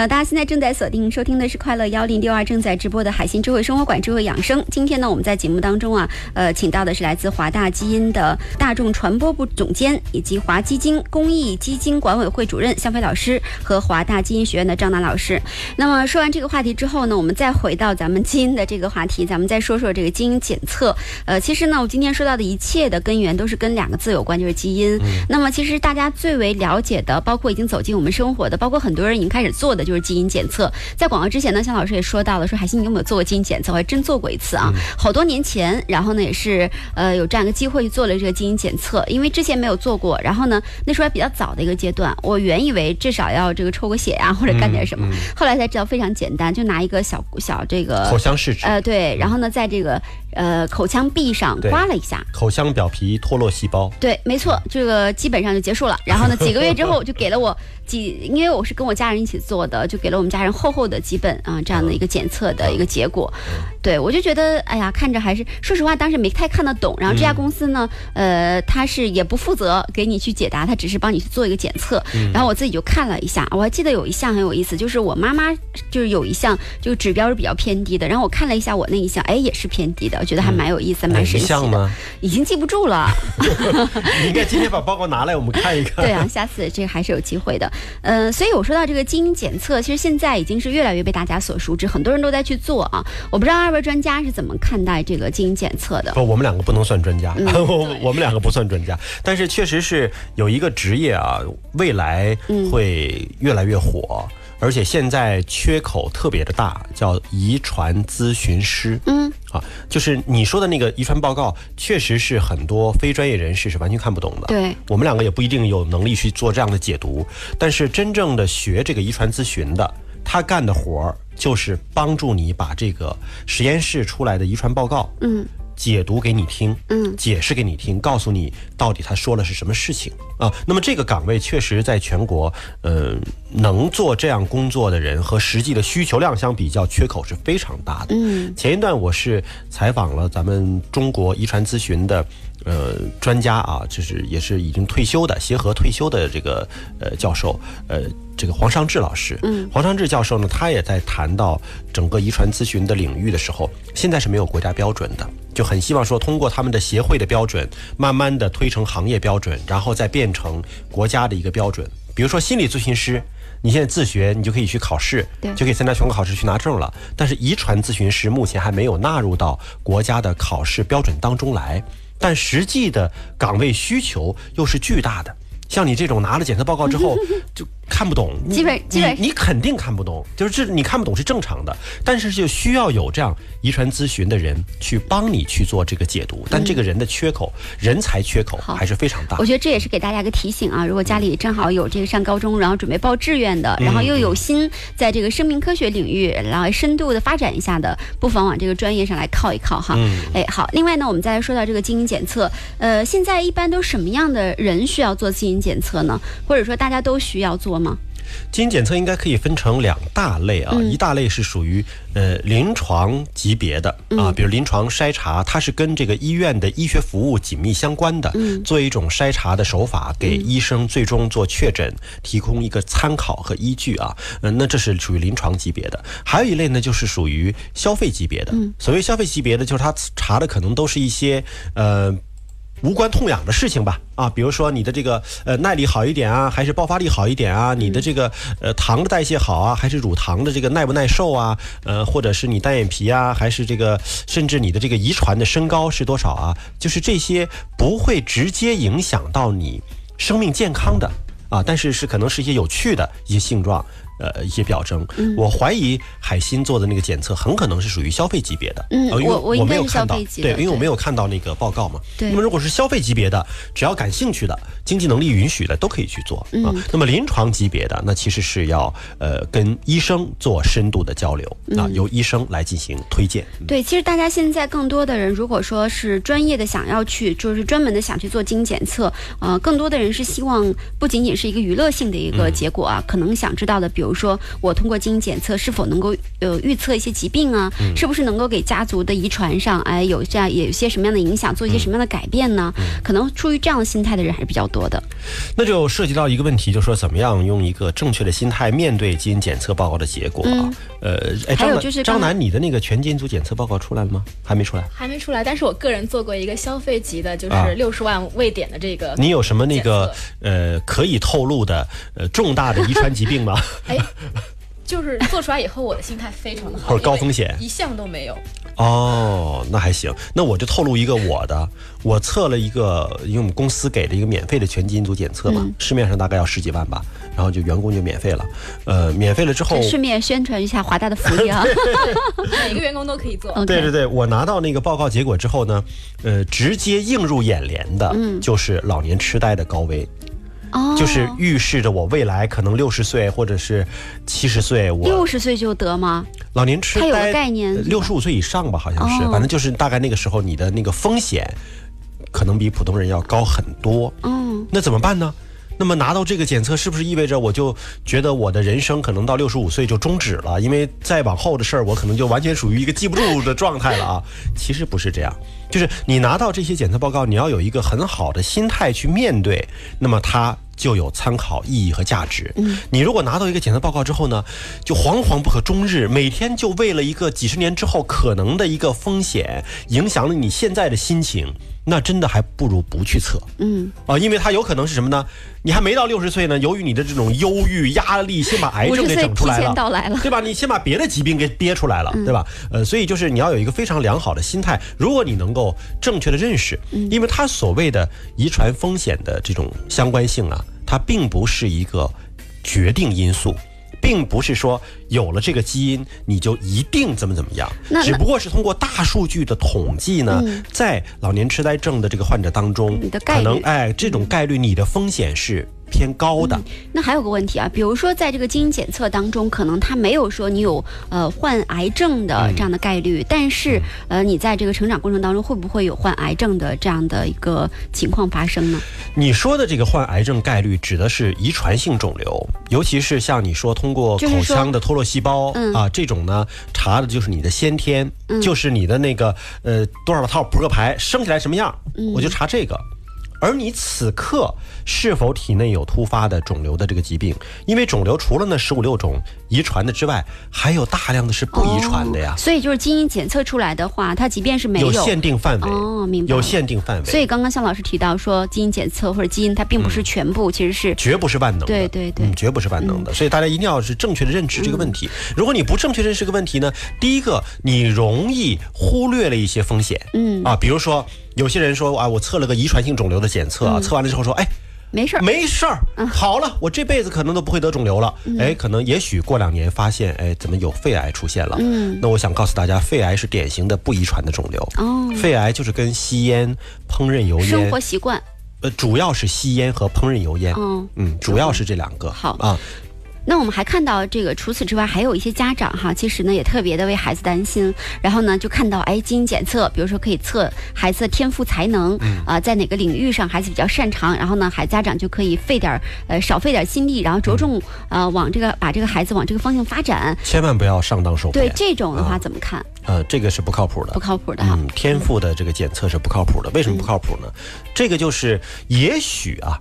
呃，大家现在正在锁定收听的是快乐幺零六二正在直播的海信智慧生活馆智慧养生。今天呢，我们在节目当中啊，呃，请到的是来自华大基因的大众传播部总监，以及华基金公益基金管委会主任向飞老师和华大基因学院的张楠老师。那么说完这个话题之后呢，我们再回到咱们基因的这个话题，咱们再说说这个基因检测。呃，其实呢，我今天说到的一切的根源都是跟两个字有关，就是基因。那么其实大家最为了解的，包括已经走进我们生活的，包括很多人已经开始做的，就是基因检测。在广告之前呢，向老师也说到了，说海鑫你有没有做过基因检测？我还真做过一次啊，好多年前。然后呢，也是呃有这样一个机会去做了这个基因检测，因为之前没有做过。然后呢，那时候还比较早的一个阶段，我原以为至少要这个抽个血呀，或者干点什么。后来才知道非常简单，就拿一个小小这个口腔试纸，呃对，然后呢，在这个呃口腔壁上刮了一下，口腔表皮脱落细胞。对，没错，这个基本上就结束了。然后呢，几个月之后就给了我几，因为我是跟我家人一起做的，就给了我们家人厚厚的几本啊这样的一个检测的一个结果。对我就觉得，哎呀，看着还是说实话，当时没太看得懂。然后这家公司呢，呃，他是也不负责给你去解答，他只是帮你去做一个检测。然后我自己就看了一下，我还记得有一项很有意思，就是我妈妈就是有一项就指标是比较偏低的。然后我看了一下我那一项，哎，也是偏低的，我觉得还蛮有意思，蛮神奇的。已经记不住了。你应该今天把报告拿来，我们看一看。对啊，下次这个还是有机会的。嗯，所以我说到这个基因检测，其实现在已经是越来越被大家所熟知，很多人都在去做啊。我不知道二位专家是怎么看待这个基因检测的？不，我们两个不能算专家，我我们两个不算专家，但是确实是有一个职业啊，未来会越来越火。而且现在缺口特别的大，叫遗传咨询师。嗯，啊，就是你说的那个遗传报告，确实是很多非专业人士是完全看不懂的。对，我们两个也不一定有能力去做这样的解读。但是真正的学这个遗传咨询的，他干的活儿就是帮助你把这个实验室出来的遗传报告，嗯。解读给你听，嗯，解释给你听，告诉你到底他说了是什么事情啊？那么这个岗位确实在全国，呃，能做这样工作的人和实际的需求量相比较，缺口是非常大的。嗯，前一段我是采访了咱们中国遗传咨询的。呃，专家啊，就是也是已经退休的协和退休的这个呃教授，呃，这个黄尚志老师。嗯，黄尚志教授呢，他也在谈到整个遗传咨询的领域的时候，现在是没有国家标准的，就很希望说通过他们的协会的标准，慢慢的推成行业标准，然后再变成国家的一个标准。比如说心理咨询师，你现在自学，你就可以去考试，就可以参加全国考试去拿证了。但是遗传咨询师目前还没有纳入到国家的考试标准当中来。但实际的岗位需求又是巨大的，像你这种拿了检测报告之后 就。看不懂，基本基本你肯定看不懂，就是这你看不懂是正常的，但是就需要有这样遗传咨询的人去帮你去做这个解读，但这个人的缺口，人才缺口还是非常大。我觉得这也是给大家一个提醒啊，如果家里正好有这个上高中，然后准备报志愿的，然后又有心在这个生命科学领域然后深度的发展一下的，不妨往这个专业上来靠一靠哈。哎，好，另外呢，我们再来说到这个基因检测，呃，现在一般都什么样的人需要做基因检测呢？或者说大家都需要做？吗？基因检测应该可以分成两大类啊，一大类是属于呃临床级别的啊，比如临床筛查，它是跟这个医院的医学服务紧密相关的，作为一种筛查的手法，给医生最终做确诊提供一个参考和依据啊。嗯，那这是属于临床级别的。还有一类呢，就是属于消费级别的。所谓消费级别的，就是它查的可能都是一些呃。无关痛痒的事情吧，啊，比如说你的这个呃耐力好一点啊，还是爆发力好一点啊？你的这个呃糖的代谢好啊，还是乳糖的这个耐不耐受啊？呃，或者是你单眼皮啊，还是这个甚至你的这个遗传的身高是多少啊？就是这些不会直接影响到你生命健康的啊，但是是可能是一些有趣的一些性状。呃，一些表征，我怀疑海鑫做的那个检测很可能是属于消费级别的。嗯，我我没有看到，对，因为我没有看到那个报告嘛。对。那么如果是消费级别的，只要感兴趣的、经济能力允许的，都可以去做啊。那么临床级别的，那其实是要呃跟医生做深度的交流啊，由医生来进行推荐。对，其实大家现在更多的人，如果说是专业的想要去，就是专门的想去做基因检测，呃，更多的人是希望不仅仅是一个娱乐性的一个结果啊，可能想知道的，比如。如说我通过基因检测是否能够呃预测一些疾病啊？是不是能够给家族的遗传上哎有这样有一些什么样的影响，做一些什么样的改变呢？可能出于这样的心态的人还是比较多的。那就涉及到一个问题，就是说怎么样用一个正确的心态面对基因检测报告的结果啊？呃，哎，还有就是张楠，你的那个全基因组检测报告出来了吗？还没出来？还没出来。但是我个人做过一个消费级的，就是六十万位点的这个。你有什么那个呃可以透露的呃重大的遗传疾病吗？哎，就是做出来以后，我的心态非常的好，或者高风险，一项都没有。哦，那还行。那我就透露一个我的，我测了一个，因为我们公司给了一个免费的全基因组检测嘛，市面上大概要十几万吧。然后就员工就免费了，呃，免费了之后，顺便宣传一下华大的福利啊 每个员工都可以做。对对对，我拿到那个报告结果之后呢，呃，直接映入眼帘的就是老年痴呆的高危，哦，就是预示着我未来可能六十岁或者是七十岁，我六十岁就得吗？老年痴呆，它有个概念，六十五岁以上吧，好像是，反正就是大概那个时候你的那个风险可能比普通人要高很多。嗯，那怎么办呢？那么拿到这个检测，是不是意味着我就觉得我的人生可能到六十五岁就终止了？因为再往后的事儿，我可能就完全属于一个记不住的状态了啊！其实不是这样，就是你拿到这些检测报告，你要有一个很好的心态去面对，那么它就有参考意义和价值。嗯，你如果拿到一个检测报告之后呢，就惶惶不可终日，每天就为了一个几十年之后可能的一个风险，影响了你现在的心情。那真的还不如不去测，嗯啊，因为它有可能是什么呢？你还没到六十岁呢，由于你的这种忧郁压力，先把癌症给整出来了，对吧？你先把别的疾病给憋出来了，对吧？呃，所以就是你要有一个非常良好的心态。如果你能够正确的认识，因为它所谓的遗传风险的这种相关性啊，它并不是一个决定因素。并不是说有了这个基因你就一定怎么怎么样，只不过是通过大数据的统计呢，在老年痴呆症的这个患者当中，可能哎这种概率你的风险是。偏高的，那还有个问题啊，比如说在这个基因检测当中，可能他没有说你有呃患癌症的这样的概率，但是呃你在这个成长过程当中会不会有患癌症的这样的一个情况发生呢？你说的这个患癌症概率指的是遗传性肿瘤，尤其是像你说通过口腔的脱落细胞啊这种呢，查的就是你的先天，就是你的那个呃多少套扑克牌生下来什么样，我就查这个。而你此刻是否体内有突发的肿瘤的这个疾病？因为肿瘤除了那十五六种遗传的之外，还有大量的是不遗传的呀。所以就是基因检测出来的话，它即便是没有有限定范围哦，明白有限定范围。所以刚刚向老师提到说，基因检测或者基因它并不是全部，其实是绝不是万能的。对对对，绝不是万能的。所以大家一定要是正确的认知这个问题。如果你不正确认识这个问题呢，第一个你容易忽略了一些风险。嗯啊，比如说。有些人说啊，我测了个遗传性肿瘤的检测啊，测完了之后说，哎，没事儿，没事儿，好了，我这辈子可能都不会得肿瘤了。哎，可能也许过两年发现，哎，怎么有肺癌出现了？嗯，那我想告诉大家，肺癌是典型的不遗传的肿瘤。哦，肺癌就是跟吸烟、烹饪油烟、生活习惯，呃，主要是吸烟和烹饪油烟。嗯嗯，主要是这两个。好啊。那我们还看到这个，除此之外，还有一些家长哈，其实呢也特别的为孩子担心。然后呢，就看到哎，基因检测，比如说可以测孩子的天赋才能，啊，在哪个领域上孩子比较擅长。然后呢，孩家长就可以费点呃少费点心力，然后着重呃往这个把这个孩子往这个方向发展。千万不要上当受骗。对这种的话怎么看？呃，这个是不靠谱的，不靠谱的哈。天赋的这个检测是不靠谱的，为什么不靠谱呢？这个就是也许啊。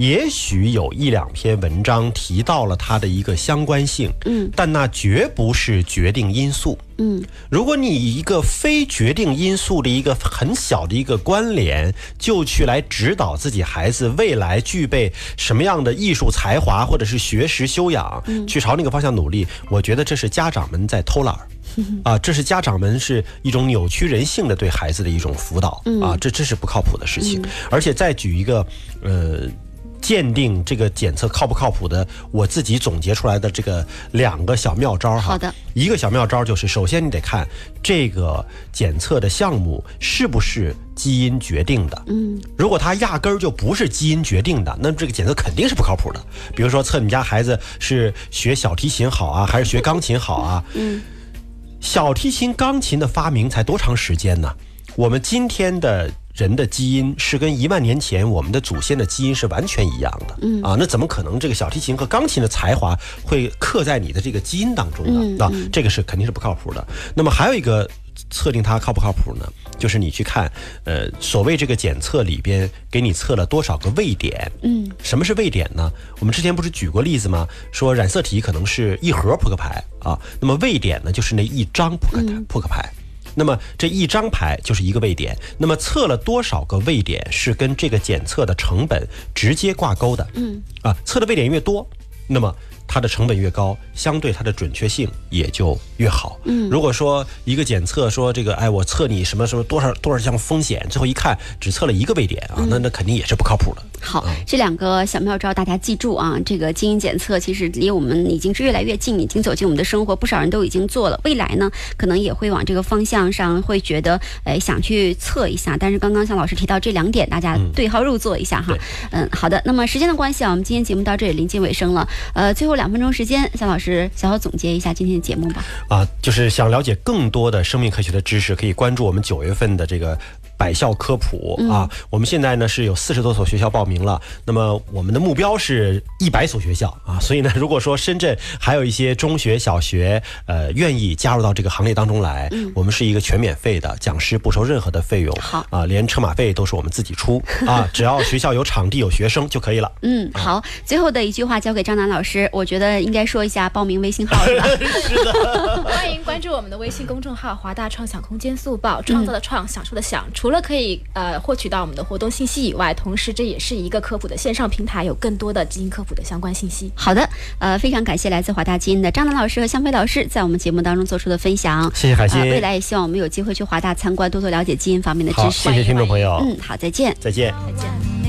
也许有一两篇文章提到了它的一个相关性，嗯，但那绝不是决定因素，嗯。如果你以一个非决定因素的一个很小的一个关联，就去来指导自己孩子未来具备什么样的艺术才华或者是学识修养，去朝那个方向努力，我觉得这是家长们在偷懒儿，啊，这是家长们是一种扭曲人性的对孩子的一种辅导，啊，这这是不靠谱的事情。而且再举一个，呃。鉴定这个检测靠不靠谱的，我自己总结出来的这个两个小妙招哈。好的，一个小妙招就是，首先你得看这个检测的项目是不是基因决定的。嗯，如果它压根儿就不是基因决定的，那这个检测肯定是不靠谱的。比如说测你家孩子是学小提琴好啊，还是学钢琴好啊？嗯，小提琴、钢琴的发明才多长时间呢？我们今天的。人的基因是跟一万年前我们的祖先的基因是完全一样的，嗯啊，那怎么可能这个小提琴和钢琴的才华会刻在你的这个基因当中呢？啊，这个是肯定是不靠谱的。那么还有一个测定它靠不靠谱呢？就是你去看，呃，所谓这个检测里边给你测了多少个位点？嗯，什么是位点呢？我们之前不是举过例子吗？说染色体可能是一盒扑克牌啊，那么位点呢就是那一张扑克牌扑克牌。那么这一张牌就是一个位点，那么测了多少个位点是跟这个检测的成本直接挂钩的。嗯，啊，测的位点越多，那么它的成本越高，相对它的准确性也就越好。嗯，如果说一个检测说这个，哎，我测你什么什么多少多少项风险，最后一看只测了一个位点啊，那那肯定也是不靠谱的。好，这两个小妙招大家记住啊！这个基因检测其实离我们已经是越来越近，已经走进我们的生活，不少人都已经做了。未来呢，可能也会往这个方向上，会觉得哎想去测一下。但是刚刚向老师提到这两点，大家对号入座一下哈。嗯，好的。那么时间的关系啊，我们今天节目到这里临近尾声了。呃，最后两分钟时间，向老师小小总结一下今天的节目吧。啊，就是想了解更多的生命科学的知识，可以关注我们九月份的这个。百校科普啊，我们现在呢是有四十多所学校报名了，那么我们的目标是一百所学校啊，所以呢，如果说深圳还有一些中学、小学，呃，愿意加入到这个行列当中来，我们是一个全免费的，讲师不收任何的费用，好。啊，连车马费都是我们自己出啊，只要学校有场地、有学生就可以了。嗯，好，最后的一句话交给张楠老师，我觉得应该说一下报名微信号是吧？是的，欢迎关注我们的微信公众号“华大创想空间速报”，创造的创，享受的享，除除了可以呃获取到我们的活动信息以外，同时这也是一个科普的线上平台，有更多的基因科普的相关信息。好的，呃，非常感谢来自华大基因的张楠老师和向飞老师在我们节目当中做出的分享。谢谢海鑫。未来也希望我们有机会去华大参观，多多了解基因方面的知识。谢谢听众朋友。嗯，好，再见。再见。再见。